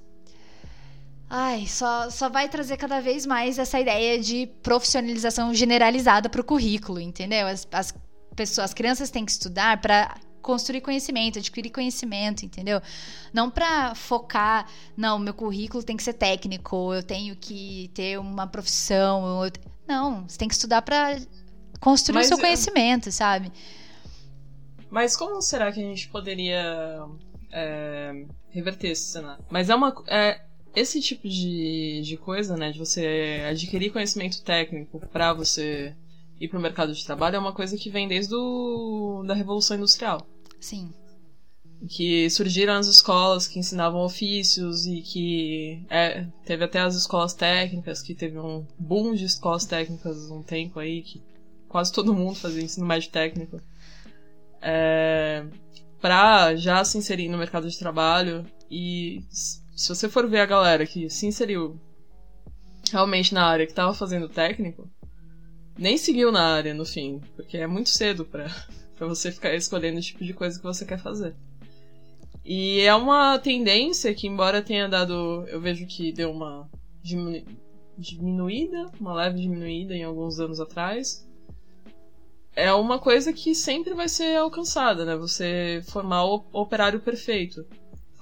Ai, só, só vai trazer cada vez mais essa ideia de profissionalização generalizada para o currículo, entendeu? As, as pessoas, as crianças têm que estudar para construir conhecimento, adquirir conhecimento, entendeu? Não para focar, não, meu currículo tem que ser técnico, eu tenho que ter uma profissão. eu- Não, você tem que estudar para construir Mas o seu conhecimento, sabe? Mas como será que a gente poderia é, reverter esse cenário? Mas é uma. É, esse tipo de, de coisa, né? De você adquirir conhecimento técnico pra você ir pro mercado de trabalho é uma coisa que vem desde o, da Revolução Industrial. Sim. Que surgiram as escolas que ensinavam ofícios e que é, teve até as escolas técnicas, que teve um boom de escolas técnicas um tempo aí, que quase todo mundo fazia ensino médio técnico. É, pra já se inserir no mercado de trabalho e se você for ver a galera que se inseriu realmente na área que tava fazendo técnico, nem seguiu na área no fim, porque é muito cedo pra você ficar escolhendo o tipo de coisa que você quer fazer. E é uma tendência que, embora tenha dado. Eu vejo que deu uma diminu... diminuída, uma leve diminuída em alguns anos atrás. É uma coisa que sempre vai ser alcançada, né? Você formar o operário perfeito.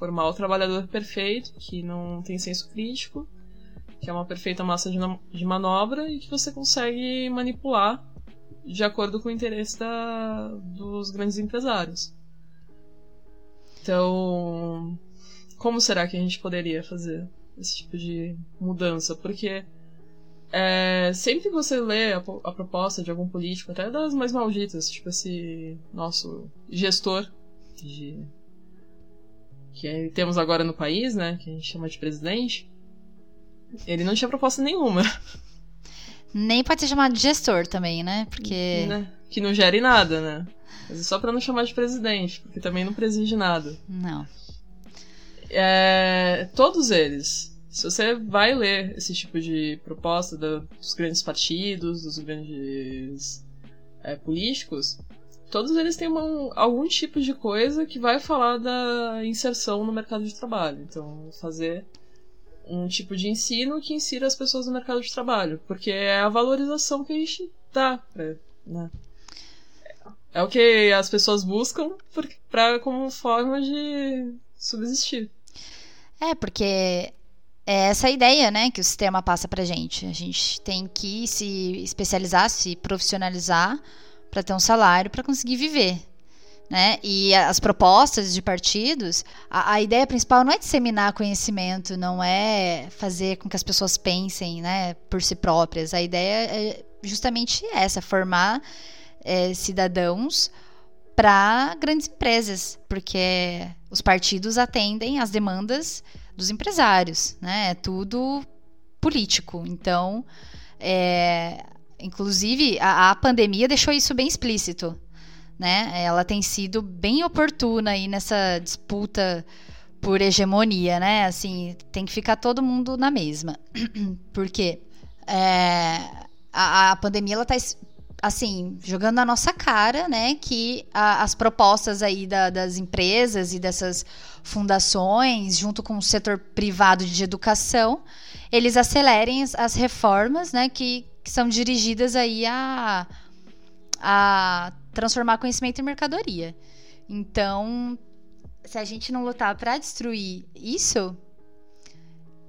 Formar o trabalhador perfeito, que não tem senso crítico, que é uma perfeita massa de, de manobra e que você consegue manipular de acordo com o interesse da, dos grandes empresários. Então, como será que a gente poderia fazer esse tipo de mudança? Porque é, sempre que você lê a, a, proposta de algum político, até das mais malditas, tipo esse nosso gestor de, que temos agora no país, né, que a gente chama de presidente, ele não tinha proposta nenhuma. Nem pode ser chamado de gestor também, né? Porque. Né? Que não gere nada, né? Mas é só pra não chamar de presidente, porque também não preside nada. Não. É, todos eles. Se você vai ler esse tipo de proposta dos grandes partidos, dos grandes é, políticos, todos eles têm uma, algum tipo de coisa que vai falar da inserção no mercado de trabalho. Então, fazer um tipo de ensino que insira as pessoas no mercado de trabalho, porque é a valorização que a gente dá, né? É o que as pessoas buscam para como forma de subsistir. É, porque é essa ideia, né, que o sistema passa pra gente. A gente tem que se especializar, se profissionalizar para ter um salário para conseguir viver. Né? E as propostas de partidos, a, a, ideia principal não é disseminar conhecimento, não é fazer com que as pessoas pensem né, por si próprias. A ideia é justamente essa: formar é, cidadãos para grandes empresas, porque os partidos atendem às demandas dos empresários, né? É tudo político. Então, é, inclusive, a, a, pandemia deixou isso bem explícito, né? Ela tem sido bem oportuna aí nessa disputa por hegemonia, né? Assim, tem que ficar todo mundo na mesma. Porque é, a, a pandemia ela está assim, jogando na nossa cara, né, que a, as propostas aí da, das empresas e dessas fundações, junto com o setor privado de educação, eles acelerem as, as reformas, né, que, que, são dirigidas aí a, a transformar conhecimento em mercadoria. Então, se a gente não lutar para destruir isso,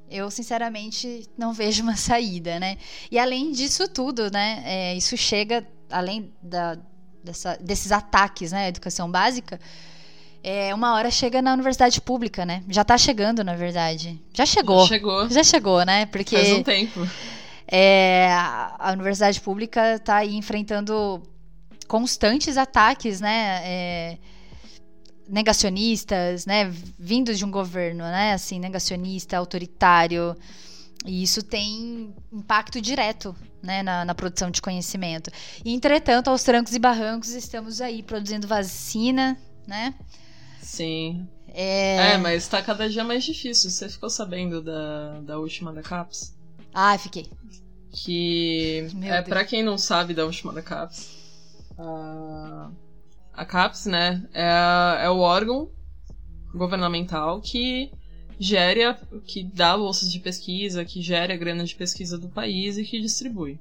eu, sinceramente, não vejo uma saída, né? E além disso tudo, né? É, isso chega, além da, dessa, desses ataques né, à educação básica, é, uma hora chega na universidade pública, né? Já tá chegando, na verdade. Já chegou. Já chegou. Já chegou, né? Porque. Faz um tempo. É, a universidade pública está aí enfrentando constantes ataques, né? É, negacionistas, né, vindos de um governo, né, assim, negacionista, autoritário, e isso tem impacto direto, né, na, na, produção de conhecimento. E, entretanto, aos trancos e barrancos, estamos aí produzindo vacina, né? Sim. É, é mas está cada dia mais difícil. Você ficou sabendo da, da última da CAPS? Ah, fiquei. Que Meu é para quem não sabe da última da CAPS. Uh, a CAPES, né, é, é o órgão governamental que gere, que dá bolsas de pesquisa, que gere a grana de pesquisa do país e que distribui.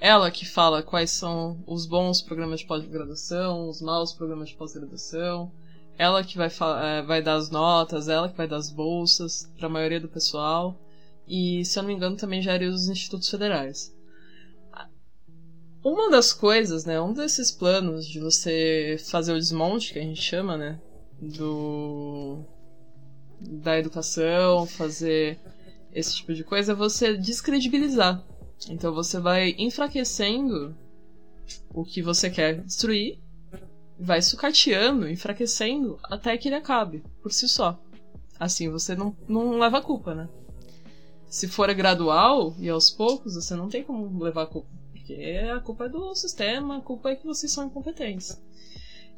Ela que fala quais são os bons programas de pós-graduação, os maus programas de pós-graduação. Ela que vai, é, vai dar as notas, ela que vai dar as bolsas para a maioria do pessoal. E, se eu não me engano, também gere os institutos federais. Uma das coisas, né, um desses planos de você fazer o desmonte, que a gente chama, né, do da educação, fazer esse tipo de coisa, é você descredibilizar. Então você vai enfraquecendo o que você quer destruir, vai sucateando, enfraquecendo até que ele acabe por si só. Assim você não, não leva a culpa, né? Se for gradual e aos poucos, você não tem como levar a culpa. Porque a culpa é do sistema, a culpa é que vocês são incompetentes.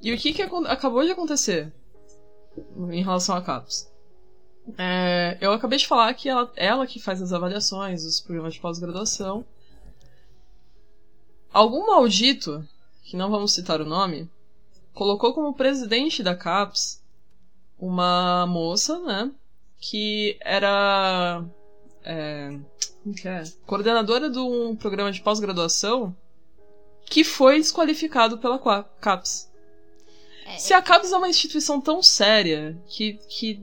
E o que, que acabou de acontecer em relação a CAPS? É, eu acabei de falar que ela, ela que faz as avaliações dos programas de pós-graduação. Algum maldito, que não vamos citar o nome, colocou como presidente da CAPES uma moça, né? Que era. É, é? Coordenadora de um programa de pós-graduação que foi desqualificado pela CAPES. É, Se a CAPES é uma instituição tão séria, que, que,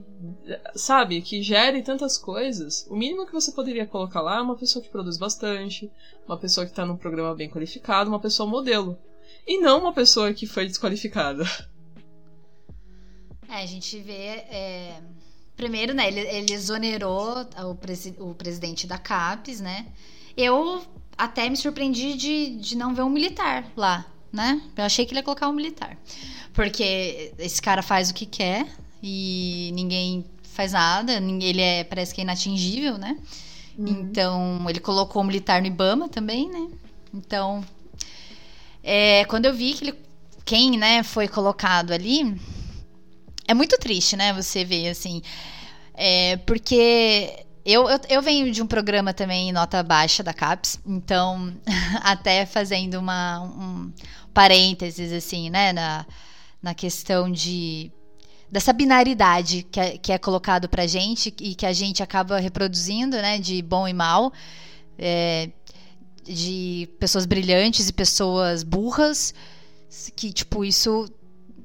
sabe, que gere tantas coisas, o mínimo que você poderia colocar lá é uma pessoa que produz bastante, uma pessoa que está num programa bem qualificado, uma pessoa modelo. E não uma pessoa que foi desqualificada. É, a gente vê. Primeiro, né, ele, ele exonerou o, presi o presidente da CAPES, né? Eu até me surpreendi de, de não ver um militar lá, né? Eu achei que ele ia colocar um militar. Porque esse cara faz o que quer e ninguém faz nada. Ele é, parece que é inatingível, né? Uhum. Então, ele colocou um militar no Ibama também, né? Então, é, quando eu vi que ele, quem, né, foi colocado ali, é muito triste, né? Você ver assim. É, porque eu, eu, eu, venho de um programa também nota baixa da CAPES, então, até fazendo uma, um parênteses, assim, né, na, na questão de dessa binaridade que é, que é colocado pra gente e que a gente acaba reproduzindo, né, de bom e mal, é, de pessoas brilhantes e pessoas burras, que, tipo, isso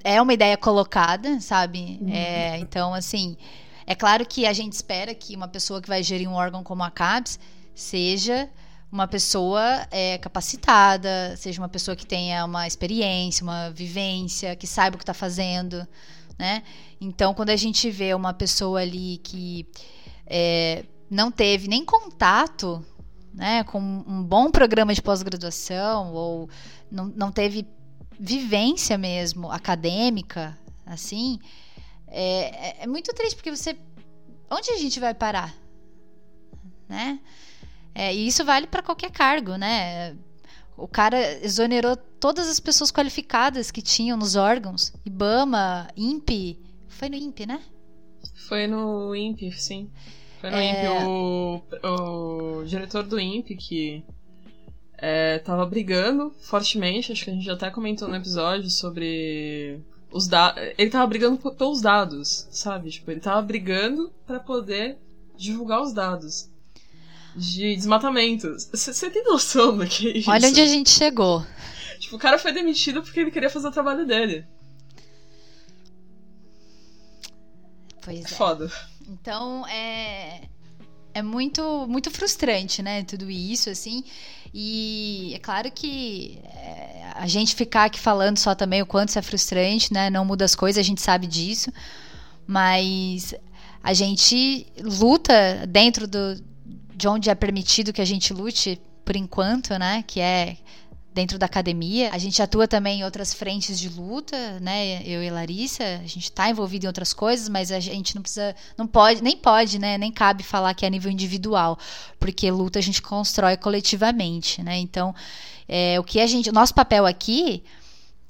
é uma ideia colocada, sabe? Uhum. É, então, assim, é claro que a gente espera que uma pessoa que vai gerir um órgão como a CAPES seja uma pessoa é, capacitada, seja uma pessoa que tenha uma experiência, uma vivência, que saiba o que está fazendo, né? Então, quando a gente vê uma pessoa ali que é, não teve nem contato né, com um bom programa de pós-graduação ou não, não teve vivência mesmo acadêmica, assim, é, é, é muito triste porque você. Onde a gente vai parar? Né? É, e isso vale para qualquer cargo, né? O cara exonerou todas as pessoas qualificadas que tinham nos órgãos. IBAMA, INPE. Foi no INPE, né? Foi no INPE, sim. Foi no é... INPE. O, o diretor do INPE, que é, tava brigando fortemente, acho que a gente até comentou no episódio sobre os dados. Ele tava brigando pelos dados, sabe? Tipo, ele tava brigando para poder divulgar os dados de desmatamento. Você tem noção do que é isso? Olha onde a gente chegou. Tipo, o cara foi demitido porque ele queria fazer o trabalho dele. Pois é. Foda. Então, é é muito muito frustrante, né, tudo isso assim. E é claro que é, a gente ficar aqui falando só também o quanto isso é frustrante, né? Não muda as coisas, a gente sabe disso. Mas a gente luta dentro do, de onde é permitido que a gente lute por enquanto, né? Que é dentro da academia. A gente atua também em outras frentes de luta, né? Eu e Larissa, a gente está envolvido em outras coisas, mas a gente não precisa, não pode, nem pode, né? Nem cabe falar que é a nível individual, porque luta a gente constrói coletivamente, né? Então, é, o que a gente, o nosso papel aqui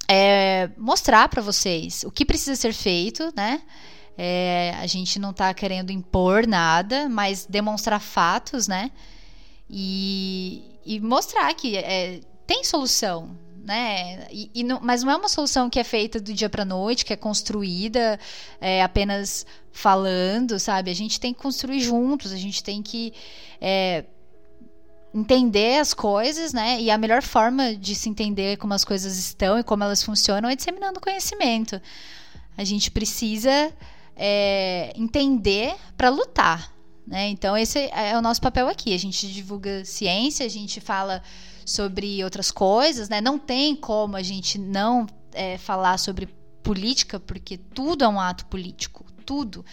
é mostrar para vocês o que precisa ser feito, né? É, a gente não está querendo impor nada, mas demonstrar fatos, né? E, e mostrar que é, tem solução, né? E, e não, mas não é uma solução que é feita do dia para noite, que é construída é, apenas falando, sabe? A gente tem que construir juntos, a gente tem que é, entender as coisas, né? E a melhor forma de se entender como as coisas estão e como elas funcionam é disseminando conhecimento. A gente precisa é, entender para lutar, né? Então esse é o nosso papel aqui. A gente divulga ciência, a gente fala sobre outras coisas, né? Não tem como a gente não é, falar sobre política, porque tudo é um ato político, tudo.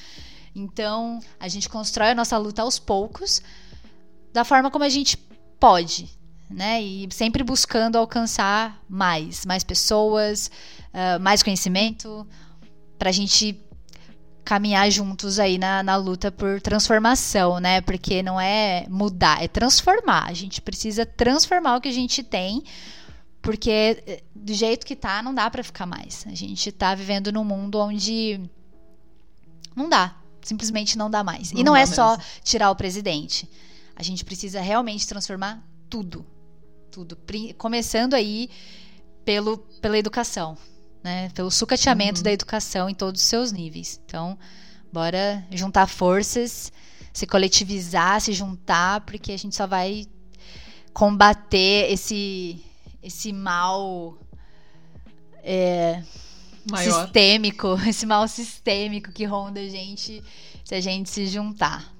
Então, a gente constrói a nossa luta aos poucos, da forma como a gente pode, né? E sempre buscando alcançar mais, mais pessoas, uh, mais conhecimento, para a gente caminhar juntos aí na, na luta por transformação, né? Porque não é mudar, é transformar. A gente precisa transformar o que a gente tem, porque eh, do jeito que tá, não dá para ficar mais. A gente tá vivendo num mundo onde não dá, simplesmente não dá mais. Não e não é só mesmo. tirar o presidente. A gente precisa realmente transformar tudo. Tudo. Começando aí pelo, pela educação. Né? Pelo sucateamento Uhum. da educação em todos os seus níveis. Então, bora juntar forças, se coletivizar, se juntar, porque a gente só vai combater esse, esse mal é, sistêmico, esse mal sistêmico que ronda a gente se a gente se juntar.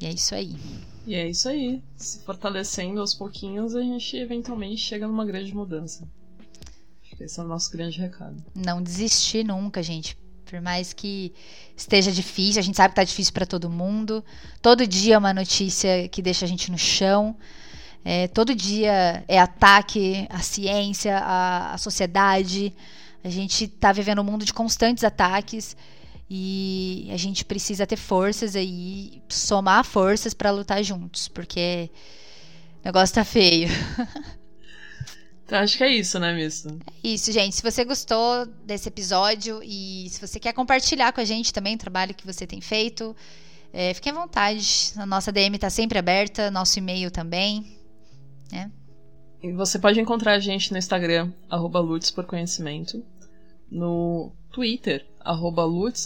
E é isso aí. E é isso aí. Se fortalecendo aos pouquinhos, a gente eventualmente chega numa grande mudança. Esse é o nosso grande recado. Não desistir nunca, gente. Por mais que esteja difícil, a gente sabe que tá difícil para todo mundo. Todo dia é uma notícia que deixa a gente no chão. É, todo dia é ataque à ciência, à, à sociedade. A gente tá vivendo um mundo de constantes ataques e a gente precisa ter forças aí, somar forças para lutar juntos, porque o negócio tá feio. Então acho que é isso, né, Misto? Isso, gente. Se você gostou desse episódio e se você quer compartilhar com a gente também o trabalho que você tem feito, é, fique à vontade. A nossa DM está sempre aberta, nosso e-mail também. né? E você pode encontrar a gente no Instagram, arroba Lutz por Conhecimento, no Twitter, arroba Lutz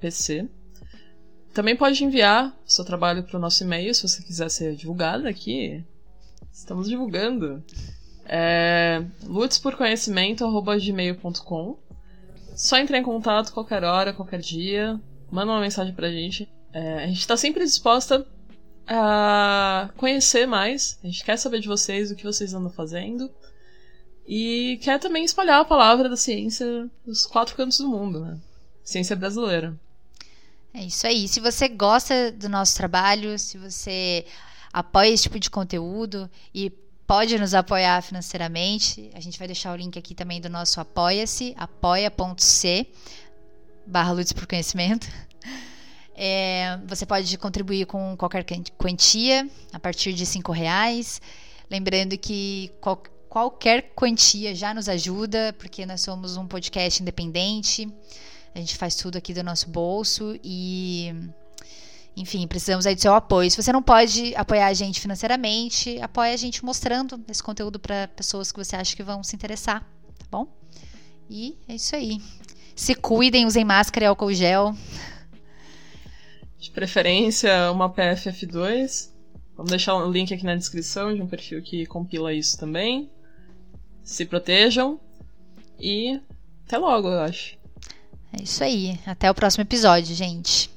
PC. Também pode enviar seu trabalho para o nosso e-mail se você quiser ser divulgado aqui. Estamos divulgando. É lutzporconhecimento.gmail.com Só entrar em contato qualquer hora, qualquer dia. Manda uma mensagem pra gente. É, a gente tá sempre disposta a conhecer mais. A gente quer saber de vocês, o que vocês andam fazendo. E quer também espalhar a palavra da ciência nos quatro cantos do mundo, né? Ciência brasileira. É isso aí. Se você gosta do nosso trabalho, se você apoia esse tipo de conteúdo e pode nos apoiar financeiramente, a gente vai deixar o link aqui também do nosso Apoia-se, apoia.c barra Lutz por Conhecimento. É, você pode contribuir com qualquer quantia, a partir de cinco reais. Lembrando que qual- qualquer quantia já nos ajuda, porque nós somos um podcast independente. A gente faz tudo aqui do nosso bolso e, enfim, precisamos aí do seu apoio. Se você não pode apoiar a gente financeiramente, apoie a gente mostrando esse conteúdo para pessoas que você acha que vão se interessar, tá bom? E é isso aí. Se cuidem, usem máscara e álcool gel. De preferência, uma PFF2. Vamos deixar o link aqui na descrição de um perfil que compila isso também. Se protejam. E até logo, eu acho. É isso aí. Até o próximo episódio, gente.